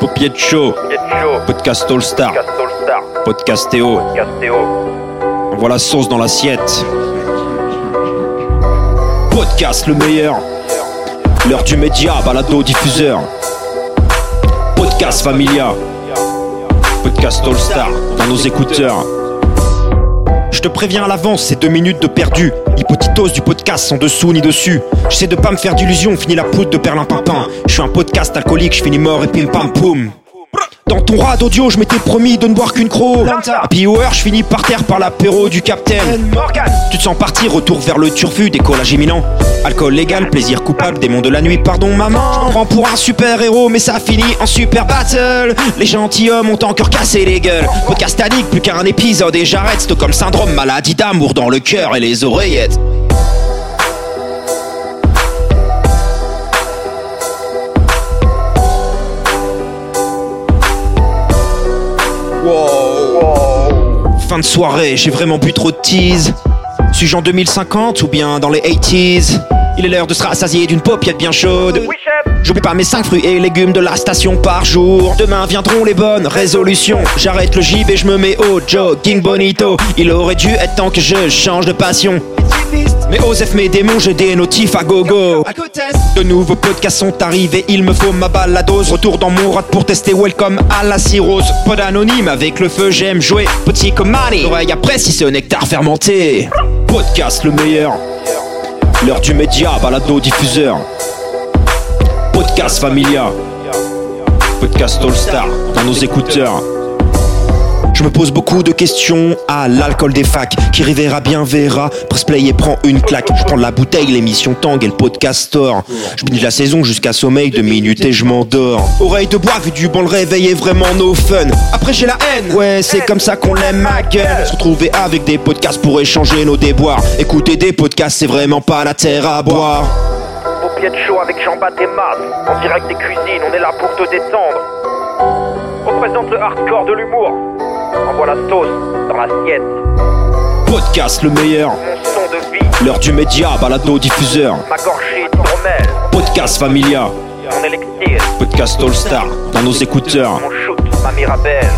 Show, podcast All Star, podcast Théo. Voilà la sauce dans l'assiette. Podcast le meilleur. L'heure du média, balado diffuseur. Podcast Familia. Podcast All Star dans nos écouteurs. Je te préviens à l'avance, c'est deux minutes de perdu. Hypotitose du podcast sans dessous ni dessus. J'essaie de pas me faire d'illusions, fini la poudre de perlin pimpin. Je suis un podcast alcoolique, je finis mort et pim pam poum. Dans ton rad audio, je m'étais promis de ne boire qu'une croc. Happy hour, je finis par terre par l'apéro du capitaine. Tu te sens partir, retour vers le turfu, décollage imminent. Alcool légal, plaisir coupable, démon de la nuit, pardon maman. Je prends pour un super héros, mais ça finit en super battle. Les gentilshommes ont encore cassé les gueules. Podcast addict, plus qu'un épisode et j'arrête. Stockholm syndrome, maladie d'amour dans le cœur et les oreillettes. Fin de soirée, j'ai vraiment bu trop de tease. Suis-je en 2050 ou bien dans les 80s Il est l'heure de se rassasier d'une paupiette bien chaude. J'oublie pas mes 5 fruits et légumes de la station par jour. Demain viendront les bonnes résolutions. J'arrête le gib et je me mets au jogging bonito. Il aurait dû être temps que je change de passion. Mais Osef mes démons, j'ai des notifs à gogo. De nouveaux podcasts sont arrivés, il me faut ma baladose. Retour dans mon rad pour tester Welcome à la cirrhose. Pod anonyme avec le feu, j'aime jouer. Petit comme Manny, oreille après si ce nectar fermenté. Podcast le meilleur. L'heure du média, balado diffuseur. Podcast Familia. Podcast All Star dans nos écouteurs. Je me pose beaucoup de questions à l'alcool des facs. Qui rivera bien verra, play et prend une claque. Je prends la bouteille, l'émission Tang et le podcast store Je binge la saison jusqu'à sommeil. De minutes et je m'endors. Oreille de bois, vu du bon le réveil est vraiment no fun. Après j'ai la haine, ouais c'est comme ça qu'on l'aime ma gueule. Se retrouver avec des podcasts pour échanger nos déboires. Écouter des podcasts c'est vraiment pas la terre à boire. Paupier de chaud avec Jean-Baptiste et Mas. En direct des cuisines, on est là pour te détendre. Représente le hardcore de l'humour. Envoie la sauce dans l'assiette. Podcast le meilleur Mon son de vie, L'heure du média, balado diffuseur ma gorgée d'hydromel. Podcast Familia Mon élixir, Podcast All Star dans nos écouteurs mon shoot, ma mirabelle.